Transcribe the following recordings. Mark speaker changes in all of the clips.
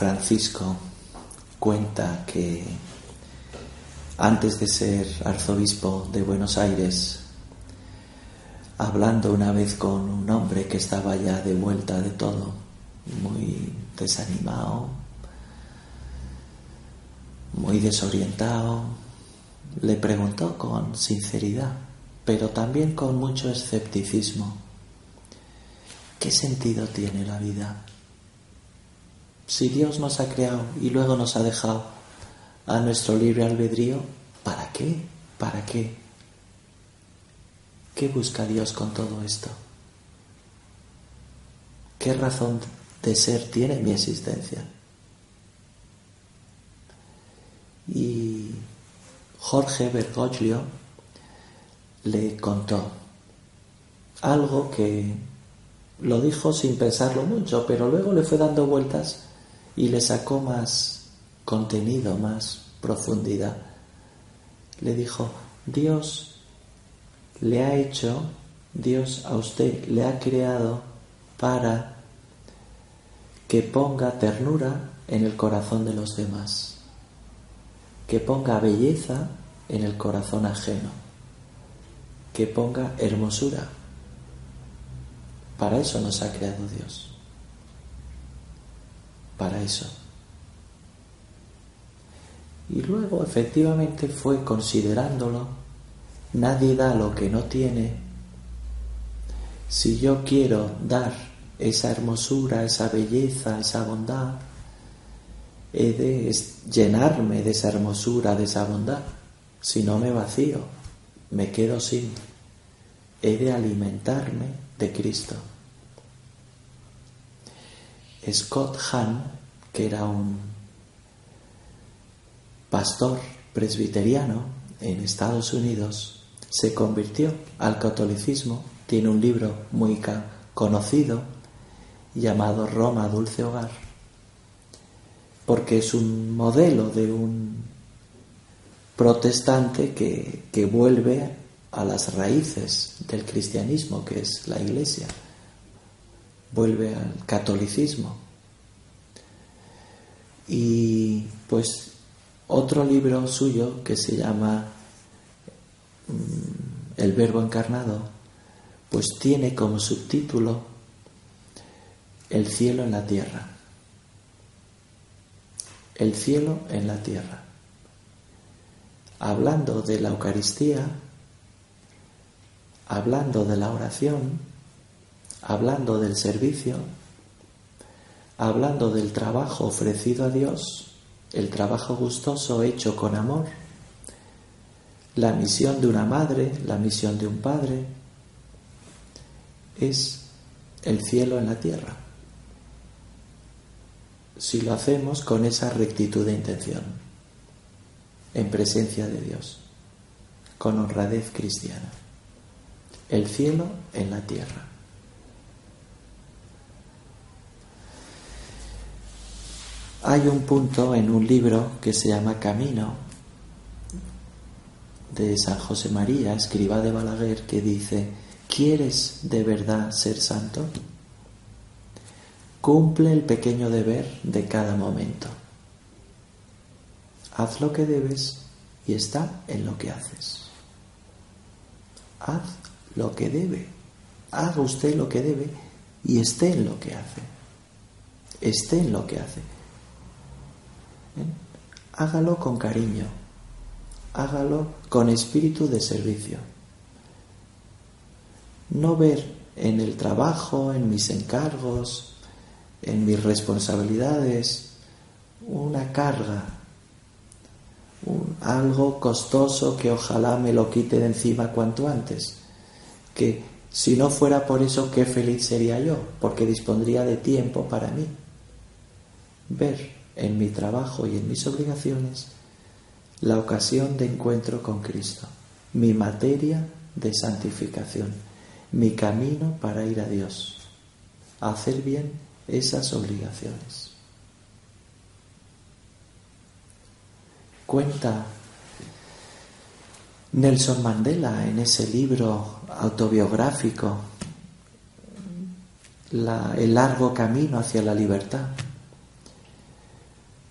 Speaker 1: Francisco cuenta que antes de ser arzobispo de Buenos Aires, hablando una vez con un hombre que estaba ya de vuelta de todo, muy desanimado, muy desorientado, le preguntó con sinceridad, pero también con mucho escepticismo, ¿qué sentido tiene la vida? Si Dios nos ha creado y luego nos ha dejado a nuestro libre albedrío, ¿para qué? ¿Para qué? ¿Qué busca Dios con todo esto? ¿Qué razón de ser tiene mi existencia? Y Jorge Bergoglio le contó algo que lo dijo sin pensarlo mucho, pero luego le fue dando vueltas y le sacó más contenido, más profundidad. Le dijo, Dios le ha hecho, Dios a usted le ha creado para que ponga ternura en el corazón de los demás, que ponga belleza en el corazón ajeno, que ponga hermosura. Para eso nos ha creado Dios para eso. Y luego efectivamente fue considerándolo, nadie da lo que no tiene. Si yo quiero dar esa hermosura, esa belleza, esa bondad, he de llenarme de esa hermosura, de esa bondad. Si no me vacío, me quedo sin. He de alimentarme de Cristo. Scott Hahn, que era un pastor presbiteriano en Estados Unidos, se convirtió al catolicismo, tiene un libro muy conocido llamado Roma, Dulce Hogar, porque es un modelo de un protestante que, que vuelve a las raíces del cristianismo, que es la iglesia vuelve al catolicismo. Y pues otro libro suyo que se llama mm, El Verbo Encarnado, pues tiene como subtítulo El cielo en la tierra. El cielo en la tierra. Hablando de la Eucaristía, hablando de la oración, hablando del servicio, hablando del trabajo ofrecido a Dios, el trabajo gustoso hecho con amor, la misión de una madre, la misión de un padre, es el cielo en la tierra. Si lo hacemos con esa rectitud de intención, en presencia de Dios, con honradez cristiana. El cielo en la tierra. Hay un punto en un libro que se llama Camino de San José María, escriba de Balaguer, que dice, ¿quieres de verdad ser santo? Cumple el pequeño deber de cada momento. Haz lo que debes y está en lo que haces. Haz lo que debe. Haga usted lo que debe y esté en lo que hace. Esté en lo que hace. Hágalo con cariño, hágalo con espíritu de servicio. No ver en el trabajo, en mis encargos, en mis responsabilidades, una carga, algo costoso que ojalá me lo quite de encima cuanto antes. Que si no fuera por eso, qué feliz sería yo, porque dispondría de tiempo para mí. Ver en mi trabajo y en mis obligaciones la ocasión de encuentro con Cristo, mi materia de santificación, mi camino para ir a Dios, hacer bien esas obligaciones. Cuenta Nelson Mandela en ese libro autobiográfico, El largo camino hacia la libertad,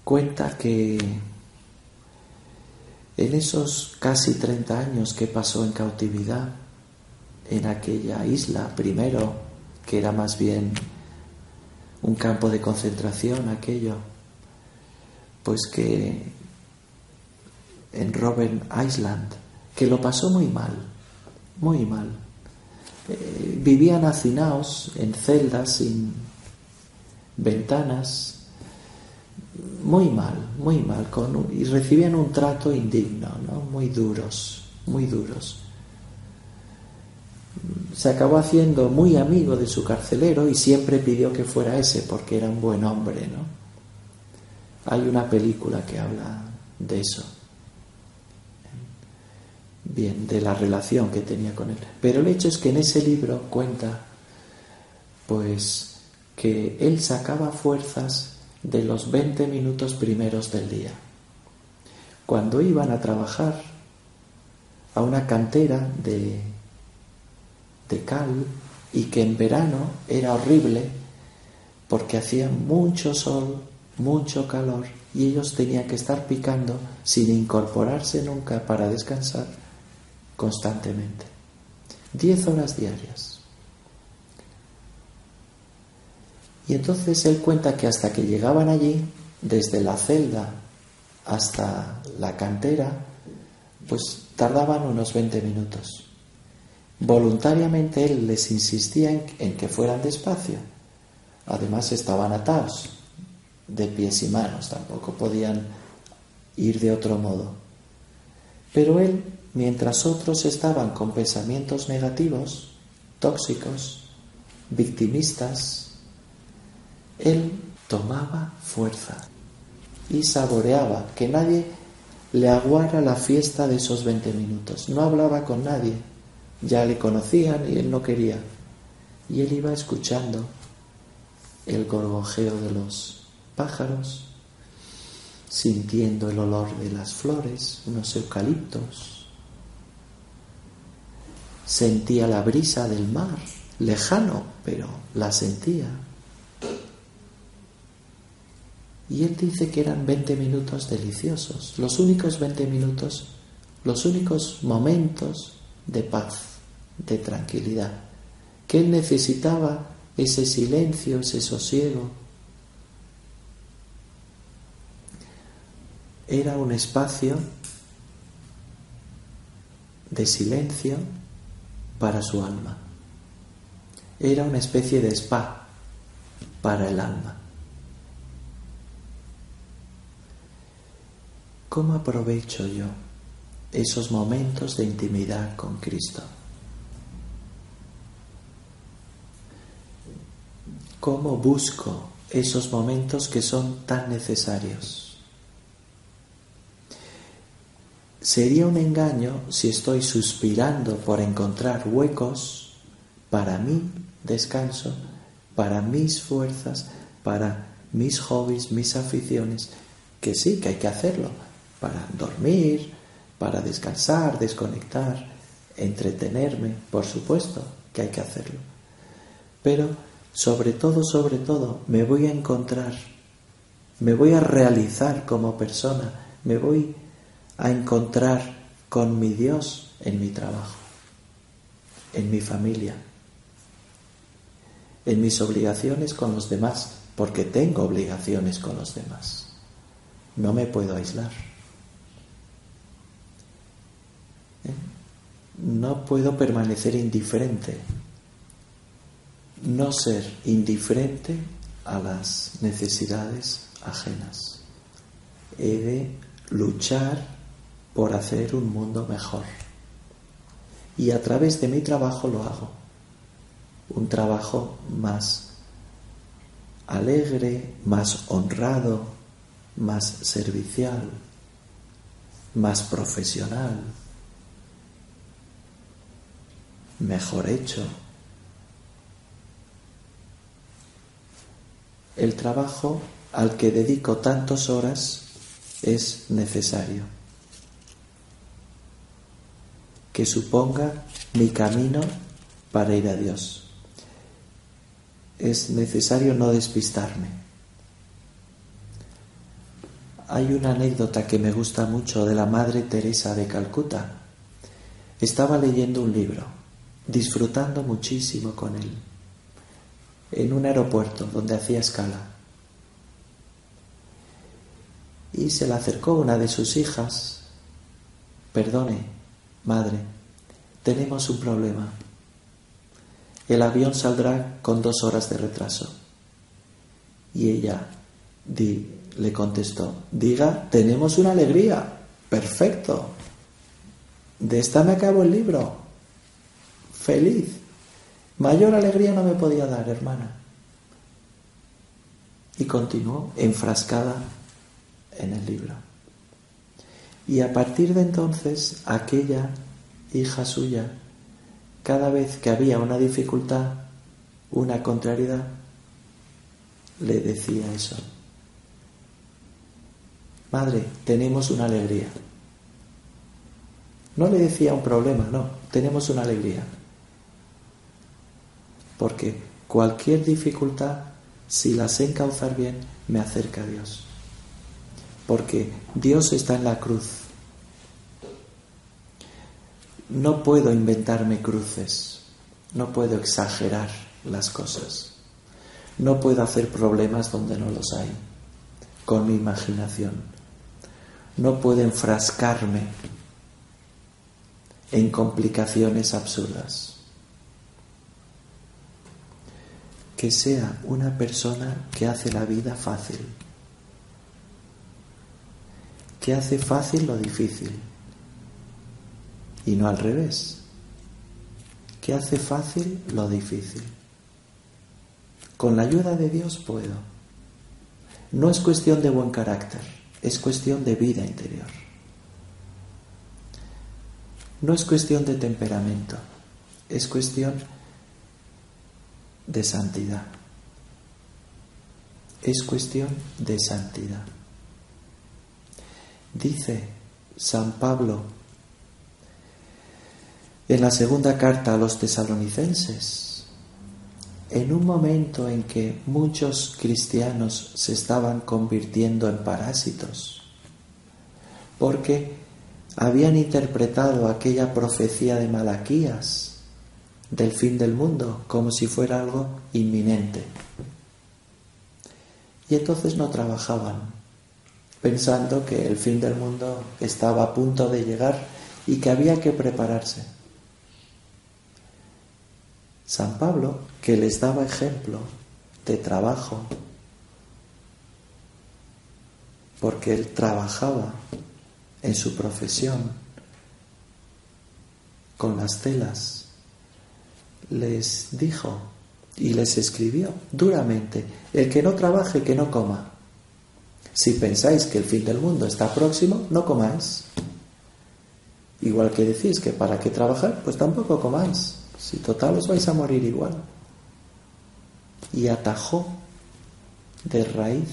Speaker 1: cuenta que en esos casi 30 años que pasó en cautividad, en aquella isla, primero, que era más bien un campo de concentración aquello, pues que en Robben Island, que lo pasó muy mal, muy mal. Eh, vivían hacinados en celdas sin ventanas, muy mal, muy mal, con, y recibían un trato indigno, ¿no? muy duros, muy duros. Se acabó haciendo muy amigo de su carcelero y siempre pidió que fuera ese porque era un buen hombre, ¿no? Hay una película que habla de eso bien de la relación que tenía con él. Pero el hecho es que en ese libro cuenta pues que él sacaba fuerzas de los 20 minutos primeros del día. Cuando iban a trabajar a una cantera de, de cal y que en verano era horrible porque hacía mucho sol, mucho calor y ellos tenían que estar picando sin incorporarse nunca para descansar constantemente. Diez horas diarias. Y entonces él cuenta que hasta que llegaban allí, desde la celda hasta la cantera, pues tardaban unos 20 minutos. Voluntariamente él les insistía en, que fueran despacio. Además estaban atados de pies y manos, tampoco podían ir de otro modo. Pero él mientras otros estaban con pensamientos negativos, tóxicos, victimistas, él tomaba fuerza y saboreaba que nadie le aguara la fiesta de esos 20 minutos. No hablaba con nadie, ya le conocían y él no quería. Y él iba escuchando el gorgojeo de los pájaros, sintiendo el olor de las flores, unos eucaliptos, Sentía la brisa del mar, lejano, pero la sentía. Y él dice que eran 20 minutos deliciosos, los únicos 20 minutos, los únicos momentos de paz, de tranquilidad, que él necesitaba ese silencio, ese sosiego. Era un espacio de silencio para su alma. Era una especie de spa para el alma. ¿Cómo aprovecho yo esos momentos de intimidad con Cristo? ¿Cómo busco esos momentos que son tan necesarios? Sería un engaño si estoy suspirando por encontrar huecos para mi descanso, para mis fuerzas, para mis hobbies, mis aficiones, que sí, que hay que hacerlo, para dormir, para descansar, desconectar, entretenerme, por supuesto que hay que hacerlo. Pero sobre todo, sobre todo, me voy a encontrar, me voy a realizar como persona, me voy a encontrar con mi Dios en mi trabajo, en mi familia, en mis obligaciones con los demás, porque tengo obligaciones con los demás. No me puedo aislar. ¿Eh? Puedo permanecer indiferente. No ser indiferente a las necesidades ajenas. He de luchar por hacer un mundo mejor. Y a través de mi trabajo lo hago. Un trabajo más alegre, más honrado, más servicial, más profesional, mejor hecho. El trabajo al que dedico tantas horas es necesario. Que suponga mi camino para ir a Dios. Es necesario no despistarme. Hay una anécdota que me gusta mucho de la Madre Teresa de Calcuta. Estaba leyendo un libro, disfrutando muchísimo con él, en un aeropuerto donde hacía escala. Y se le acercó una de sus hijas. Perdone, madre, tenemos un problema. El avión saldrá con dos horas de retraso. Y ella di, le contestó, diga, tenemos una alegría. Perfecto. De esta me acabo el libro. Feliz. Mayor alegría no me podía dar, hermana. Y continuó enfrascada en el libro. Y a partir de entonces, aquella hija suya, cada vez que había una dificultad, una contrariedad, le decía eso. Madre, tenemos una alegría. No le decía un problema, no, tenemos una alegría. Porque cualquier dificultad, si la sé encauzar bien, me acerca a Dios. Porque Dios está en la cruz. No puedo inventarme cruces, no puedo exagerar las cosas, no puedo hacer problemas donde no los hay, con mi imaginación no puedo enfrascarme en complicaciones absurdas. Que sea una persona que hace la vida fácil, que hace fácil lo difícil y no al revés, que hace fácil lo difícil. Con la ayuda de Dios puedo. No es cuestión de buen carácter es cuestión de vida interior. No es cuestión de temperamento, es cuestión de santidad. Es cuestión de santidad. Dice San Pablo en la segunda carta a los tesalonicenses, en un momento en que muchos cristianos se estaban convirtiendo en parásitos, porque habían interpretado aquella profecía de Malaquías del fin del mundo como si fuera algo inminente. Y entonces no trabajaban, pensando que el fin del mundo estaba a punto de llegar y que había que prepararse. San Pablo, que les daba ejemplo de trabajo, porque él trabajaba en su profesión con las telas, les dijo y les escribió duramente, el que no trabaje, que no coma. Si pensáis que el fin del mundo está próximo, no comáis. Igual que decís que para qué trabajar, pues tampoco comáis. Si total os vais a morir igual. Y atajó de raíz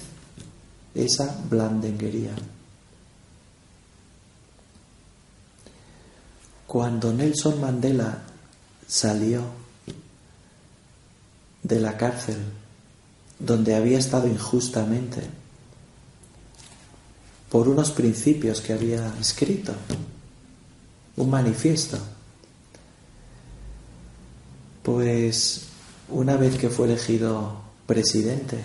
Speaker 1: esa blandenguería. Cuando Nelson Mandela salió de la cárcel donde había estado injustamente por unos principios que había escrito, un manifiesto, pues una vez que fue elegido presidente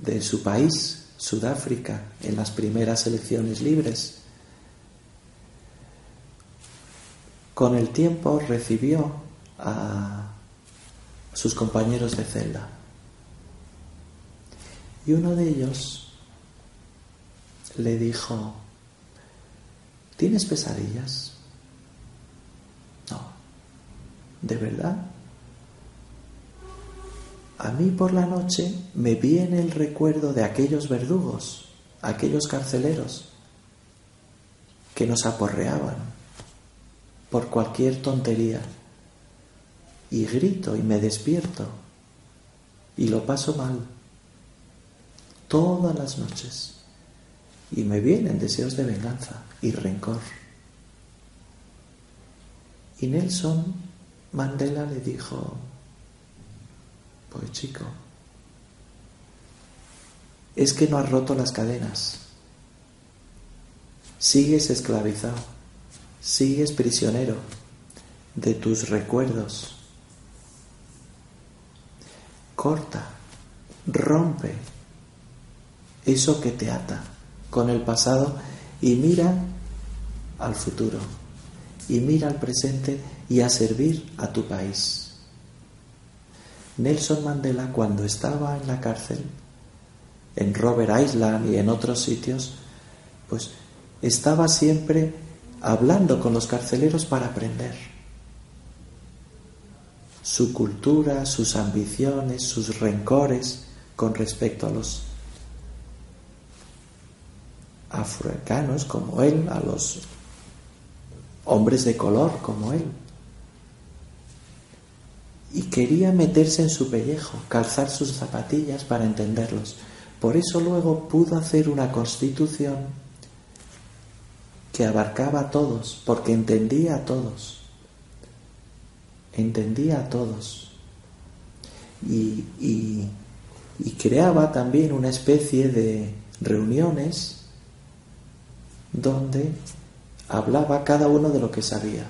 Speaker 1: de su país, Sudáfrica, en las primeras elecciones libres, con el tiempo recibió a sus compañeros de celda. Y uno de ellos le dijo, ¿tienes pesadillas? ¿De verdad? A mí por la noche me viene el recuerdo de aquellos verdugos aquellos carceleros que nos aporreaban por cualquier tontería. Y grito y me despierto y lo paso mal todas las noches. Y me vienen deseos de venganza y rencor. Y Nelson Mandela le dijo, pues chico, es que no has roto las cadenas. Sigues esclavizado, sigues prisionero de tus recuerdos. Corta, rompe eso que te ata con el pasado y mira al futuro y mira al presente y a servir a tu país. Nelson Mandela cuando estaba en la cárcel, en Robert Island y en otros sitios, pues estaba siempre hablando con los carceleros para aprender su cultura, sus ambiciones, sus rencores con respecto a los afroamericanos como él, a los hombres de color como él. Y quería meterse en su pellejo, calzar sus zapatillas para entenderlos. Por eso luego pudo hacer una constitución que abarcaba a todos, porque entendía a todos. Entendía a todos. Y, creaba también una especie de reuniones donde hablaba cada uno de lo que sabía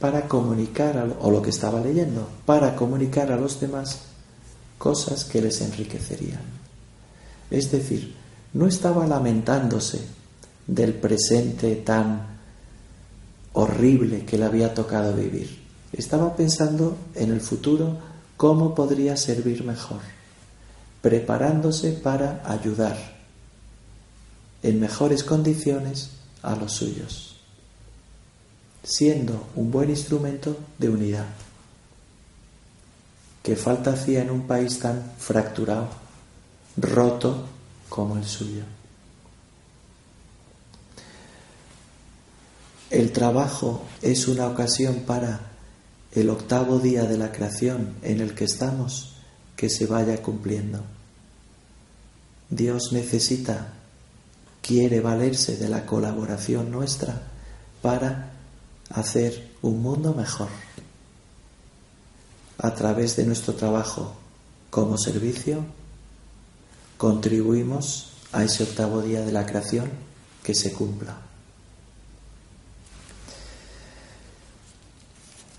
Speaker 1: para comunicar, o lo que estaba leyendo, para comunicar a los demás cosas que les enriquecerían. Es decir, no estaba lamentándose del presente tan horrible que le había tocado vivir. Estaba pensando en el futuro cómo podría servir mejor, preparándose para ayudar en mejores condiciones a los suyos, siendo un buen instrumento de unidad. que falta hacía en un país tan fracturado, roto como el suyo? El trabajo es una ocasión para el octavo día de la creación en el que estamos que se vaya cumpliendo. Dios necesita quiere valerse de la colaboración nuestra para hacer un mundo mejor. A través de nuestro trabajo como servicio, contribuimos a ese octavo día de la creación que se cumpla.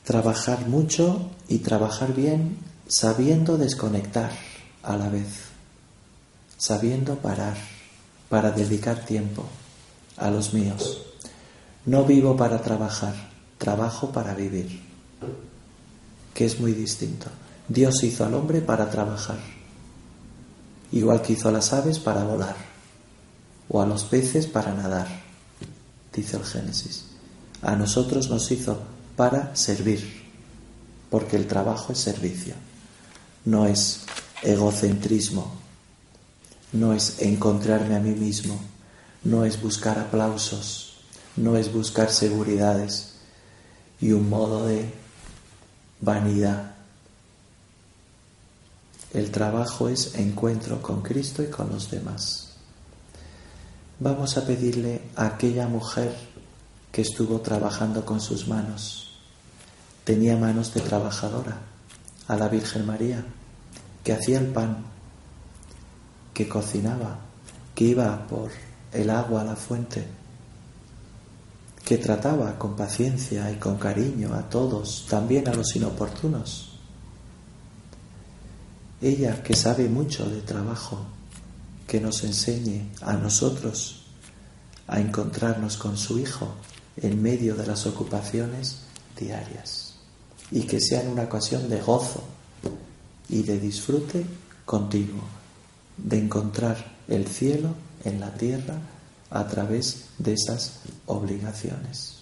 Speaker 1: Trabajar mucho y trabajar bien sabiendo desconectar a la vez, sabiendo parar para dedicar tiempo a los míos. No vivo para trabajar, trabajo para vivir, que es muy distinto. Dios hizo al hombre para trabajar, igual que hizo a las aves para volar, o a los peces para nadar, dice el Génesis. A nosotros nos hizo para servir, porque el trabajo es servicio, no es egocentrismo, no es encontrarme a mí mismo, no es buscar aplausos, no es buscar seguridades y un modo de vanidad. El trabajo es encuentro con Cristo y con los demás. Vamos a pedirle a aquella mujer que estuvo trabajando con sus manos. Tenía manos de trabajadora, a la Virgen María, que hacía el pan que cocinaba, que iba por el agua a la fuente, que trataba con paciencia y con cariño a todos, también a los inoportunos. Ella que sabe mucho de trabajo, que nos enseñe a nosotros a encontrarnos con su Hijo en medio de las ocupaciones diarias y que sean una ocasión de gozo y de disfrute continuo de encontrar el cielo en la tierra a través de esas obligaciones.